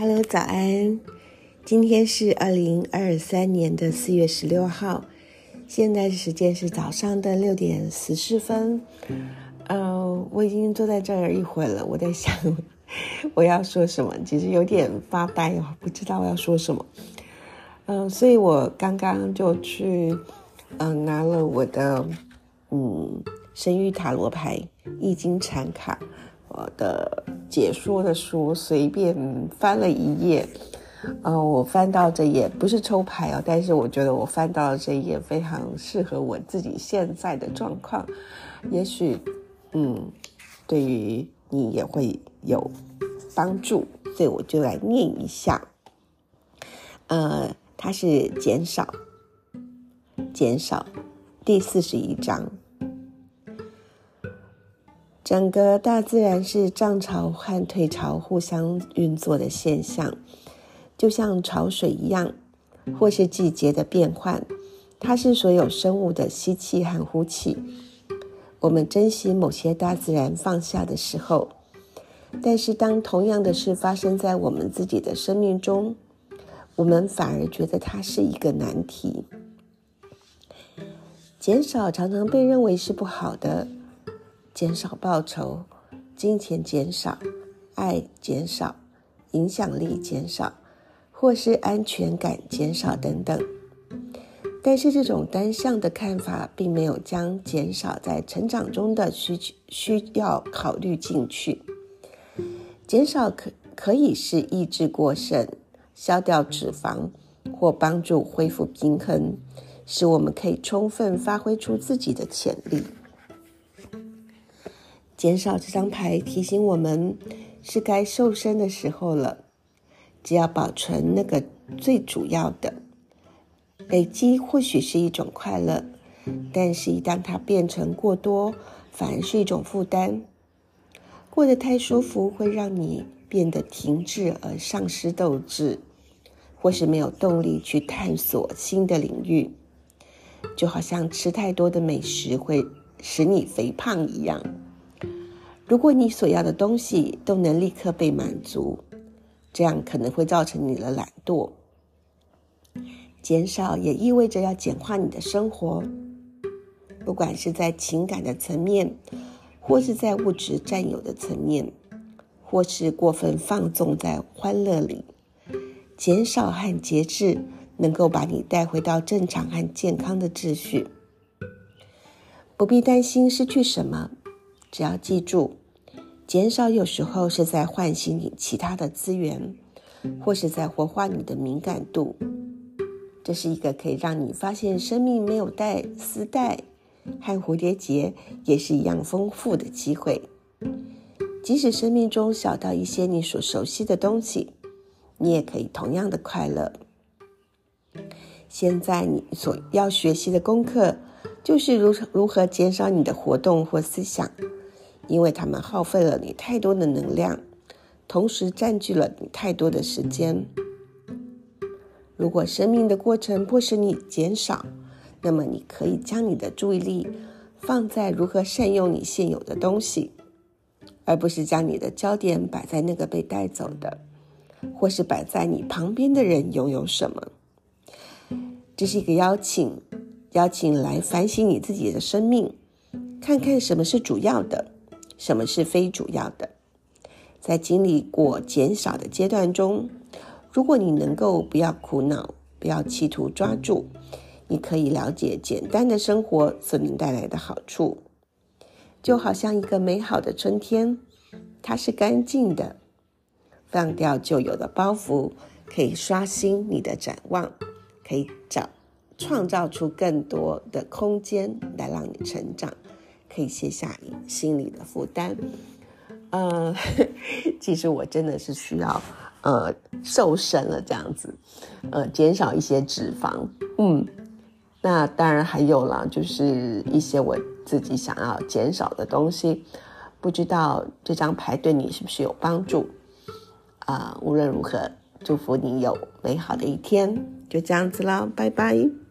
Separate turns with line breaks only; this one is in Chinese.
Hello，早安！今天是二零二三年的四月十六号，现在时间是早上的六点十四分。呃，我已经坐在这儿一会了，我在想 我要说什么，其实有点发呆哦，不知道要说什么。嗯，所以我刚刚就去嗯拿了我的嗯生育塔罗牌易经禅卡。我的解说的书随便翻了一页，呃，我翻到这页不是抽牌哦，但是我觉得我翻到这一页非常适合我自己现在的状况，也许，嗯，对于你也会有帮助，所以我就来念一下，呃，它是减少，减少，第四十一章。整个大自然是涨潮和退潮互相运作的现象，就像潮水一样，或是季节的变换。它是所有生物的吸气和呼气。我们珍惜某些大自然放下的时候，但是当同样的事发生在我们自己的生命中，我们反而觉得它是一个难题。减少常常被认为是不好的。减少报酬，金钱减少，爱减少，影响力减少，或是安全感减少等等。但是这种单向的看法，并没有将减少在成长中的需需要考虑进去。减少可可以是抑制过剩、消掉脂肪，或帮助恢复平衡，使我们可以充分发挥出自己的潜力。减少这张牌提醒我们，是该瘦身的时候了。只要保存那个最主要的，累积或许是一种快乐，但是一旦它变成过多，反而是一种负担。过得太舒服会让你变得停滞而丧失斗志，或是没有动力去探索新的领域，就好像吃太多的美食会使你肥胖一样。如果你所要的东西都能立刻被满足，这样可能会造成你的懒惰。减少也意味着要简化你的生活，不管是在情感的层面，或是在物质占有的层面，或是过分放纵在欢乐里。减少和节制能够把你带回到正常和健康的秩序。不必担心失去什么。只要记住，减少有时候是在唤醒你其他的资源，或是在活化你的敏感度。这是一个可以让你发现生命没有带丝带和蝴蝶结也是一样丰富的机会。即使生命中小到一些你所熟悉的东西，你也可以同样的快乐。现在你所要学习的功课，就是如如何减少你的活动或思想。因为他们耗费了你太多的能量，同时占据了你太多的时间。如果生命的过程迫使你减少，那么你可以将你的注意力放在如何善用你现有的东西，而不是将你的焦点摆在那个被带走的，或是摆在你旁边的人拥有什么。这是一个邀请，邀请来反省你自己的生命，看看什么是主要的。什么是非主要的？在经历过减少的阶段中，如果你能够不要苦恼，不要企图抓住，你可以了解简单的生活所能带来的好处。就好像一个美好的春天，它是干净的，放掉旧有的包袱，可以刷新你的展望，可以找创造出更多的空间来让你成长。可以卸下你心里的负担，呃，其实我真的是需要呃瘦身了这样子，呃，减少一些脂肪，嗯，那当然还有了，就是一些我自己想要减少的东西，不知道这张牌对你是不是有帮助啊？无论如何，祝福你有美好的一天，就这样子啦，拜拜。